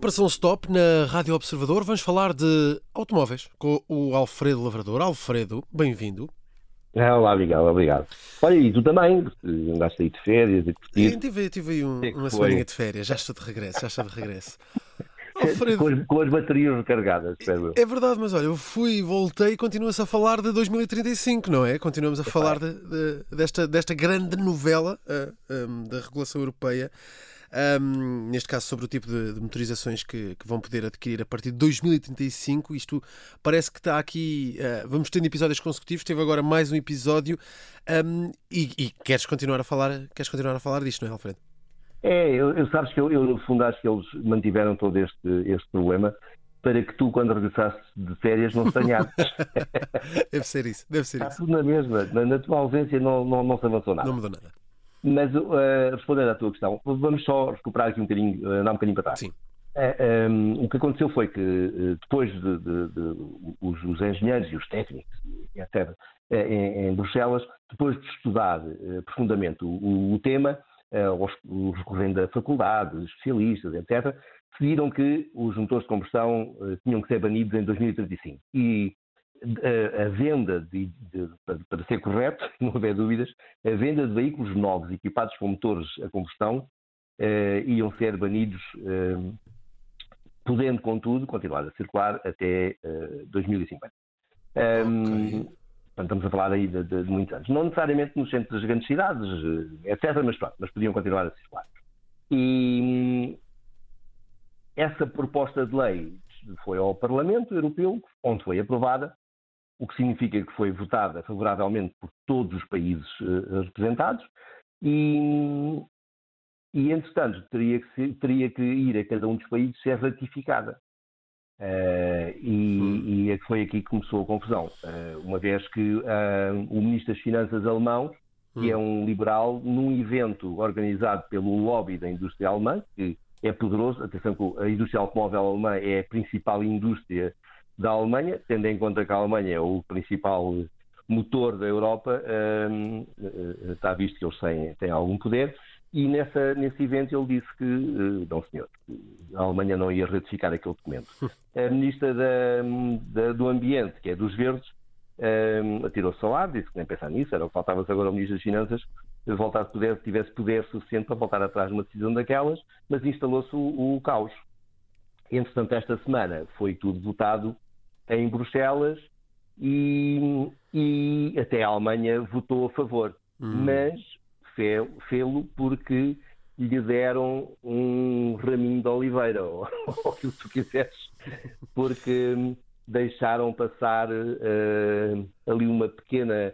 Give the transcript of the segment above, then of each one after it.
Operação Stop na Rádio Observador. Vamos falar de automóveis com o Alfredo Lavrador. Alfredo, bem-vindo. Ah, olá, obrigado, obrigado. Olha, e tu também, andaste aí de férias e curtir. Tive, tive aí um, uma semana de férias, já estou de regresso, já estou de regresso. Alfredo... Com, as, com, as, baterias recarregadas, espero. É verdade, mas olha, eu fui, voltei e continua-se a falar de 2035, não é? Continuamos a é falar de, de, desta, desta grande novela uh, um, da regulação europeia um, neste caso sobre o tipo de, de motorizações que, que, vão poder adquirir a partir de 2035. Isto parece que está aqui. Uh, vamos tendo episódios consecutivos. Teve agora mais um episódio um, e, e, queres continuar a falar? Queres continuar a falar disto, não é, Alfredo? É, eu, eu sabes que eu, eu, no fundo acho que eles mantiveram todo este, este problema para que tu, quando regressasses de férias, não estranhasses. deve ser isso, deve ser Está isso. tudo na mesma. Na, na tua ausência não, não, não se avançou nada. Não mudou nada. Mas uh, respondendo à tua questão, vamos só recuperar aqui um bocadinho, uh, andar um bocadinho para trás. Sim. Uh, um, o que aconteceu foi que uh, depois de, de, de os, os, engenheiros e os técnicos, etc., em, em, Bruxelas, depois de estudar profundamente o, o tema, os, os recorrendo da faculdade, especialistas, etc., decidiram que os motores de combustão tinham que ser banidos em 2035. E a, a venda, de, de, para, ser correto, não haver dúvidas, a venda de veículos novos equipados com motores a combustão eh, iam ser banidos, eh, podendo, contudo, continuar a circular até eh, 2050. Okay. Um, estamos a falar aí de, de, de, muitos anos. Não necessariamente nos centros das grandes cidades, eh, etc., mas pronto, mas podiam continuar a circular. E essa proposta de lei foi ao Parlamento Europeu, onde foi aprovada, o que significa que foi votada favoravelmente por todos os países uh, representados e, e entretanto, teria que, teria que, ir a cada um dos países ser ratificada. Uh, e, hum. e, é foi aqui que começou a confusão, uh, uma vez que o Ministro das Finanças alemão, que hum. é um liberal, num evento organizado pelo lobby da indústria alemã, que é poderoso, atenção que a indústria automóvel alemã é a principal indústria da Alemanha, tendo em conta que a Alemanha é o principal motor da Europa, um, eh, está visto que eles têm, têm algum poder, e nessa, nesse evento ele disse que, uh, não senhor, a Alemanha não ia ratificar aquele documento. A ministra da, da, do Ambiente, que é dos Verdes, um, atirou-se ao ar, disse que nem pensar nisso, era o que faltava agora ao Ministro das Finanças, voltar poder, tivesse poder suficiente para voltar atrás de uma decisão daquelas, mas instalou-se o, o caos. Entretanto, esta semana foi tudo votado em Bruxelas e, e até a Alemanha votou a favor. Hum. Mas fê-lo porque lhe deram um raminho de oliveira, ou, o que tu quiseres, porque deixaram passar uh, ali uma pequena.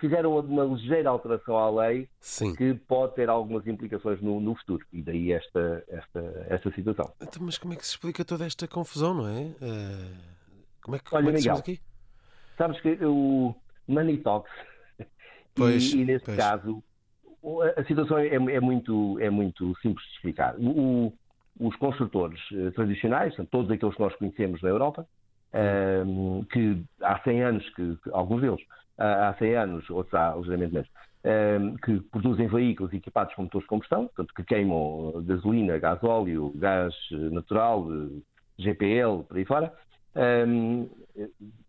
Fizeram uma ligeira alteração à lei Sim. que pode ter algumas implicações no, no, futuro. E daí esta, esta, esta situação. Então, mas como é que se explica toda esta confusão, não é? Uh... Como é que, Olha, como é que Miguel, aqui? Sabes que o Money Talks, pois, e, e neste pois. caso, a situação é, é, muito, é muito simples de explicar. O, os construtores eh, tradicionais, todos aqueles que nós conhecemos na Europa, um, ehm, que há 100 anos, que, alguns deles, há 100 anos, outros há ligeiramente menos, um, ehm, que produzem veículos equipados com motores de combustão, portanto, que queimam gasolina, gás óleo, gás natural, GPL, por aí fora, um,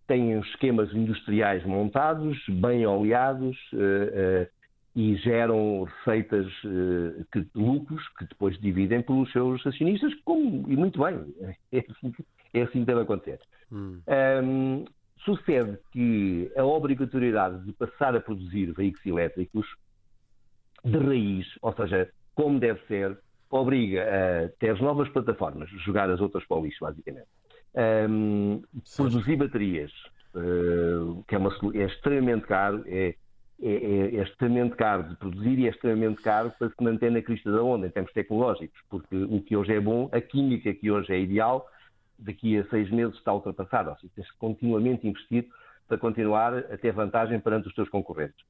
têm esquemas industriais montados, bem oleados uh, uh, e geram receitas, uh, que, lucros que depois dividem pelos seus acionistas, como, e muito bem, é assim, é assim que deve acontecer. Hum. Um, sucede que a obrigatoriedade de passar a produzir veículos elétricos de raiz, ou seja, como deve ser, obriga a ter as novas plataformas, jogar as outras para o lixo, basicamente um, produzir baterias, uh, que é, uma, é, extremamente caro, é, é, é, é, extremamente caro de produzir e é extremamente caro para se manter na crista da onda em termos tecnológicos, porque o que hoje é bom, a química que hoje é ideal, daqui a seis meses está ultrapassada. Ou seja, tens continuamente investir para continuar a ter vantagem perante os teus concorrentes.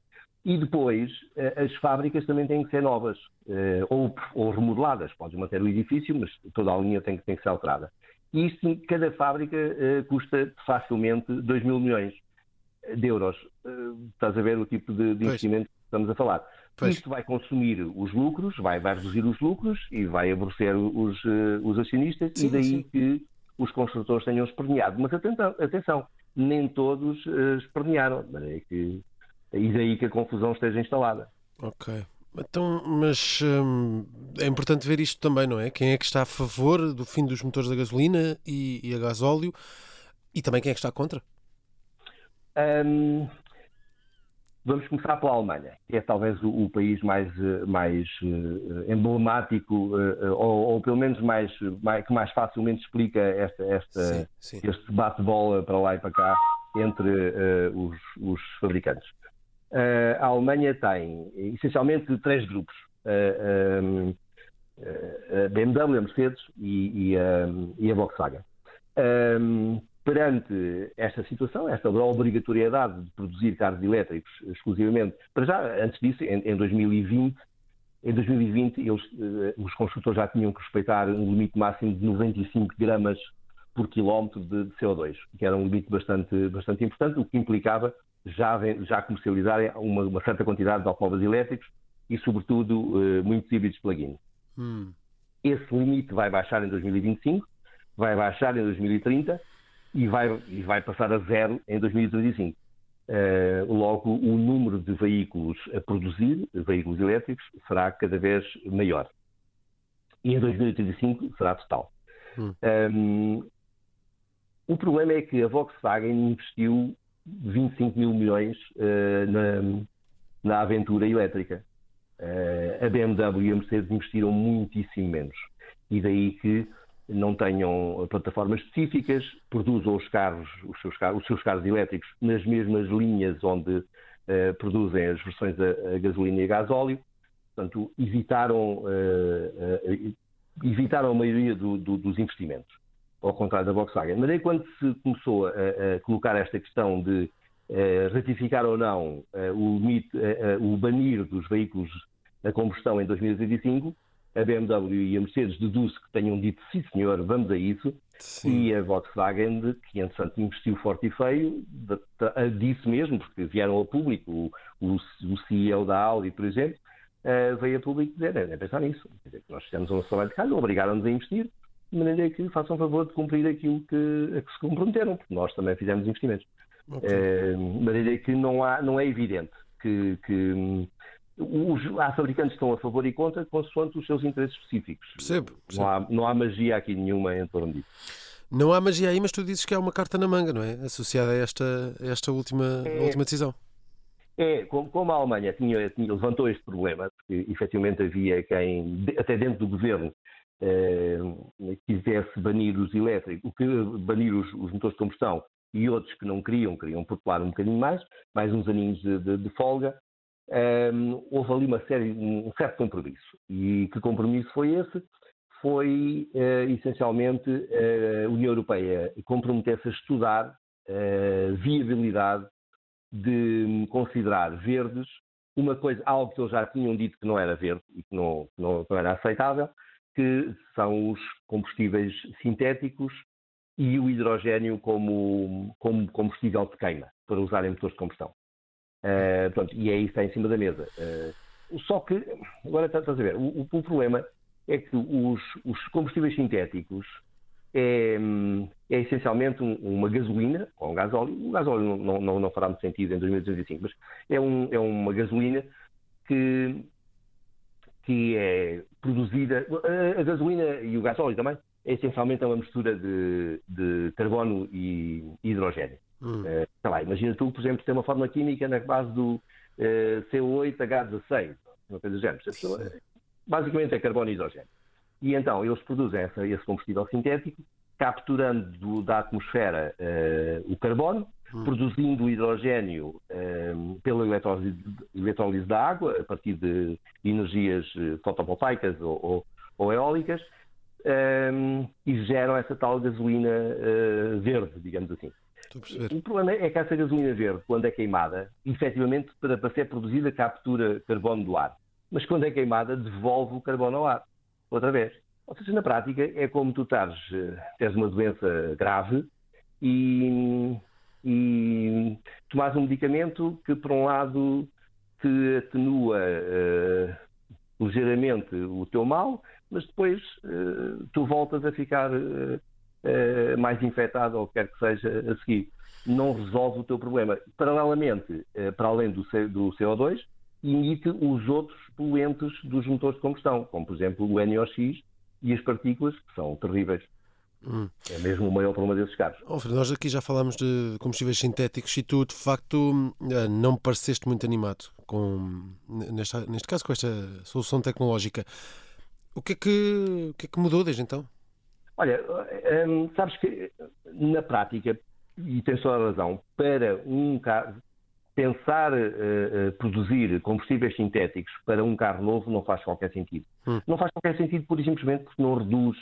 E depois, eh, as fábricas também têm que ser novas eh, ou, ou remodeladas. Podes manter o edifício, mas toda a linha tem, tem que ser alterada. E isto, cada fábrica uh, custa facilmente 2 mil milhões de euros. Uh, estás a ver o tipo de, de investimento que estamos a falar. Pois. Isto vai consumir os lucros, vai, vai reduzir os lucros e vai aborrecer os, os acionistas sim, e daí sim. que os construtores tenham esperneado. Mas atenção, atenção nem todos uh, espernearam, que, e daí que a confusão esteja instalada. Ok. Então, mas hum, é importante ver isto também, não é? Quem é que está a favor do fim dos motores a gasolina e, e a gasóleo e também quem é que está contra? Um, vamos começar pela Alemanha, que é talvez o, o país mais, mais uh, emblemático, uh, ou, ou, pelo menos mais, mais, que mais facilmente explica esta, esta, sim, sim. este bate-bola para lá e para cá entre uh, os, os, fabricantes. A Alemanha tem essencialmente três grupos. Um, a BMW, a Mercedes e, e, a, e a Volkswagen. Perante esta situação, esta obrigatoriedade de produzir carros elétricos exclusivamente, para já, antes disso, em, em 2020, em 2020 eles, eh, os construtores já tinham que respeitar um limite máximo de 95 gramas por quilómetro de, de CO2, que era um limite bastante, bastante importante, o que implicava já, já comercializarem uma, uma certa quantidade de automóveis elétricos e, sobretudo, eh, muitos híbridos plug-in. Hum. Esse limite vai baixar em 2025, vai baixar em 2030 e vai, e vai passar a zero em 2035. Uh, logo, o número de veículos a produzir, veículos elétricos, será cada vez maior. E em 2035 será total. Hum. Um, o problema é que a Volkswagen investiu 25 mil milhões uh, na, na aventura elétrica. Uh, a BMW e a Mercedes investiram muitíssimo menos. E daí que não tenham plataformas específicas, produzam os carros, os seus carros, os seus carros elétricos nas mesmas linhas onde uh, produzem as versões a, a, gasolina e a gasóleo. Portanto, evitaram, uh, evitaram a maioria do, do, dos investimentos, ao contrário da Volkswagen. Mas aí, quando se começou a, a colocar esta questão de ratificar ou não o, limite, o banir dos veículos a combustão em 2025, a BMW e a Mercedes deduz que tenham dito sim senhor, vamos a isso, sim. e a Volkswagen, que entretanto investiu forte e feio, disse mesmo, porque vieram ao público, o, o, o CEO da Audi, por exemplo, uh, veio a público dizer, é, é pensar nisso, dizer, nós fizemos um trabalho de casa, obrigaram-nos a investir, de maneira que façam favor de cumprir aquilo que, a que se comprometeram, porque nós também fizemos investimentos. Okay. Uh, de maneira que não, há, não é evidente que, que os, há fabricantes que estão a favor e contra, consoante os seus interesses específicos. Percebo. percebo. Não, há, não há magia aqui nenhuma em torno disso. Não há magia aí, mas tu dizes que há uma carta na manga, não é? Associada a esta, a esta última, é, última decisão. É, como, como a Alemanha tinha, tinha, levantou este problema, porque efetivamente havia quem, até dentro do governo, quisesse banir os elétricos, banir os, os, motores de combustão e outros que não queriam, queriam popular um bocadinho mais, mais uns aninhos de, de, de folga, um, houve ali uma série, um certo compromisso. E que compromisso foi esse? Foi uh, essencialmente uh, a União Europeia comprometer-se a estudar a viabilidade de considerar verdes uma coisa, algo que eles já tinham dito que não era verde e que não, não, não era aceitável, que são os combustíveis sintéticos e o hidrogênio como, como combustível de queima, para usar em motores de combustão. Uh, pronto, e é isso que está em cima da mesa. Uh, só que, agora estás a ver, o, o, problema é que os, os combustíveis sintéticos é, é essencialmente um, uma gasolina, ou um gasóleo, o gasóleo não, não, não fará muito sentido em 2035, mas é, um, é uma gasolina que, que é produzida, a, gasolina e o gasóleo também, é essencialmente uma mistura de, de carbono e hidrogênio. Hum. Uh, lá, imagina tu, por exemplo, ter uma fórmula química na base do uh, eh, CO8H16, uma coisa do género. Basicamente é carbono e hidrogênio. E então eles produzem essa, esse combustível sintético, capturando do, da atmosfera uh, o carbono, hum. produzindo hidrogênio pela eletrólise, eletrólise, da água, a partir de energias fotovoltaicas ou, ou, ou eólicas, um, e geram essa tal gasolina uh, verde, digamos assim. O problema é que essa gasolina verde, quando é queimada, efetivamente, para, para ser produzida, captura carbono do ar. Mas quando é queimada, devolve o carbono ao ar. Outra vez. Ou seja, na prática, é como tu estás, eh, tens uma doença grave e, e tomas um medicamento que, por um lado, que atenua uh, ligeiramente o teu mal, mas depois uh, tu voltas a ficar uh, mais infectado ou quer que seja a seguir. Não resolve o teu problema. Paralelamente, para além do, do CO2, emite os outros poluentes dos motores de combustão, como por exemplo o NOx e as partículas, que são terríveis. Hum. É mesmo o maior problema desses carros. Oh, nós aqui já falámos de combustíveis sintéticos e tu, de facto, eh, não me pareceste muito animado com, neste, neste caso com esta solução tecnológica. O que é que, o que, é que mudou desde então? Olha, hum, sabes que na prática, e tens toda a razão, para um carro, pensar uh, produzir combustíveis sintéticos para um carro novo não faz qualquer sentido. Hum. Não faz qualquer sentido, por simplesmente, porque não reduz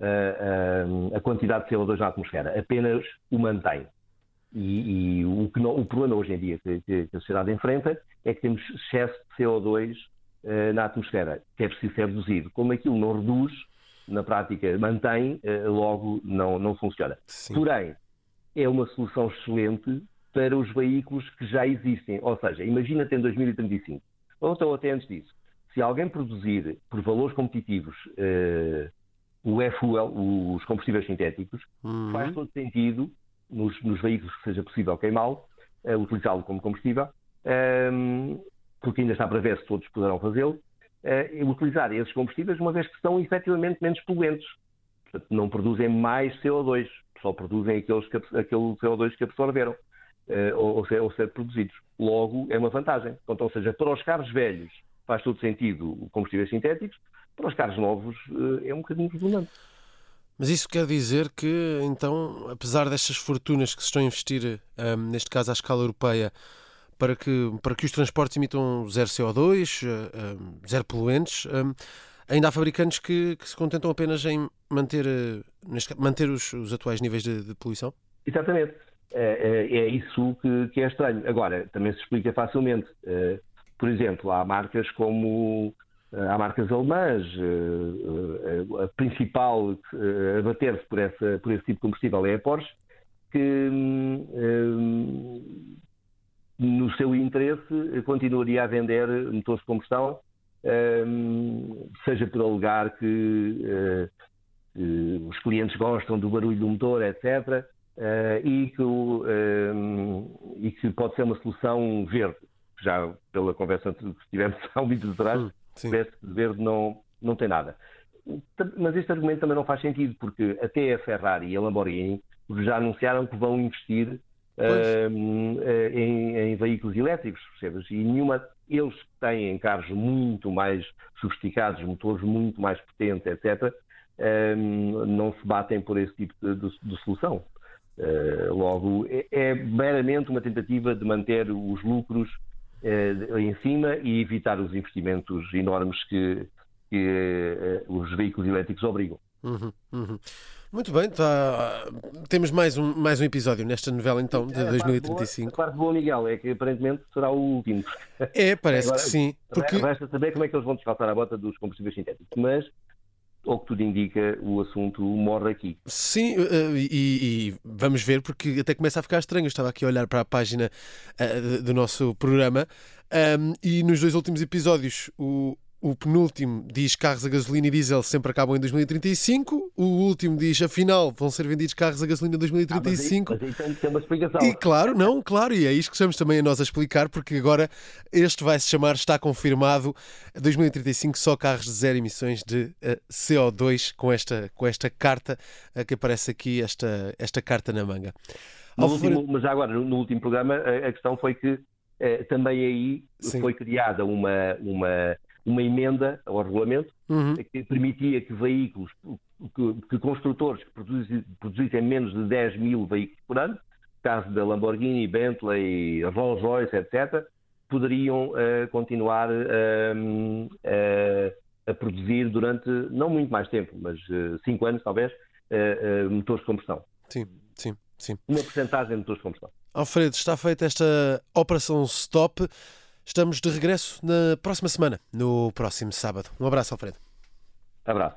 uh, a quantidade de CO2 na atmosfera, apenas o mantém. E, e o, não, o, problema hoje em dia que, que, a sociedade enfrenta é que temos excesso de CO2 na atmosfera, que é preciso ser reduzido. Como aquilo não reduz, na prática mantém, logo não, não funciona. Sim. Porém, é uma solução excelente para os veículos que já existem. Ou seja, imagina-te em 2035, ou então até antes disso, se alguém produzir por valores competitivos uh, o e-fuel, os combustíveis sintéticos, uhum. faz todo sentido nos, nos, veículos que seja possível queimá-lo, uh, utilizá-lo como combustível, um, ehm, porque ainda está para ver se todos poderão fazê-lo, uh, utilizar esses combustíveis uma vez que são efetivamente menos poluentes. Portanto, não produzem mais CO2, só produzem aqueles que, aquele CO2 que absorveram. Eh, ou, ou, ser, ou, ser, produzidos. Logo, é uma vantagem. Então, ou seja, para os carros velhos faz todo sentido combustíveis sintéticos, para os carros novos eh, é um bocadinho redundante. Mas isso quer dizer que, então, apesar destas fortunas que se estão a investir, um, ehm, neste caso à escala europeia, para que, para que os transportes emitam zero CO2, um, ehm, zero poluentes, um, ehm, ainda há fabricantes que, que, se contentam apenas em manter, neste, manter os, os atuais níveis de, de poluição? Exatamente. É, é, é isso que, que, é estranho. Agora, também se explica facilmente. Eh, por exemplo, há marcas como. Eh, há marcas alemãs, eh, a principal a bater-se por, por esse tipo de combustível é a Porsche, que no seu interesse continuaria a vender motores de combustão, seja por alegar que os clientes gostam do barulho do motor, etc., e, que, uh, e, que, pode ser uma solução verde. Já pela conversa que tivemos há um vídeo atrás, hum, parece que verde não, não tem nada. Mas este argumento também não faz sentido, porque até a Ferrari e a Lamborghini já anunciaram que vão investir uh, em, em, veículos elétricos, percebes? E nenhuma, eles têm carros muito mais sofisticados, motores muito mais potentes, etc., não se batem por esse tipo de, de, de solução. Uh, logo, é, é, meramente uma tentativa de manter os lucros em cima e evitar os investimentos enormes que, que uh, os veículos elétricos obrigam. Uhum, uhum. Muito bem, tá... temos mais um, mais um episódio nesta novela então de é, 2035. A parte boa, Miguel, é que aparentemente será o último. É, parece Agora, que sim. Porque... Resta saber como é que eles vão descalçar a bota dos combustíveis sintéticos. Mas ao que tudo indica, o assunto morre aqui. Sim, uh, e, e, vamos ver, porque até começa a ficar estranho. Eu estava aqui a olhar para a página uh, do nosso programa um, e nos dois últimos episódios o, o penúltimo diz carros a gasolina e diesel sempre acabam em 2035. O último diz, afinal, vão ser vendidos carros a gasolina em 2035. Ah, mas aí, mas aí tem que ter uma explicação. E claro, não, claro, e é isto que estamos também a nós a explicar, porque agora este vai se chamar, está confirmado, 2035 só carros de zero emissões de uh, eh, CO2 com esta, com esta carta uh, que aparece aqui, esta, esta carta na manga. No último, mas agora, no último programa, a, a questão foi que uh, também aí Sim. foi criada uma, uma uma emenda ao regulamento uhum. que permitia que veículos, que, que construtores que produzissem, produzissem menos de 10 mil veículos por ano, caso da Lamborghini, Bentley, Rolls-Royce, etc., poderiam uh, continuar uh, uh, a produzir durante não muito mais tempo, mas 5 anos talvez, motores de combustão. Sim, sim, sim. Uma porcentagem de motores de combustão. Alfredo, está feita esta operação stop. Estamos de regresso na próxima semana, no próximo sábado. Um abraço, Alfredo. Abraço.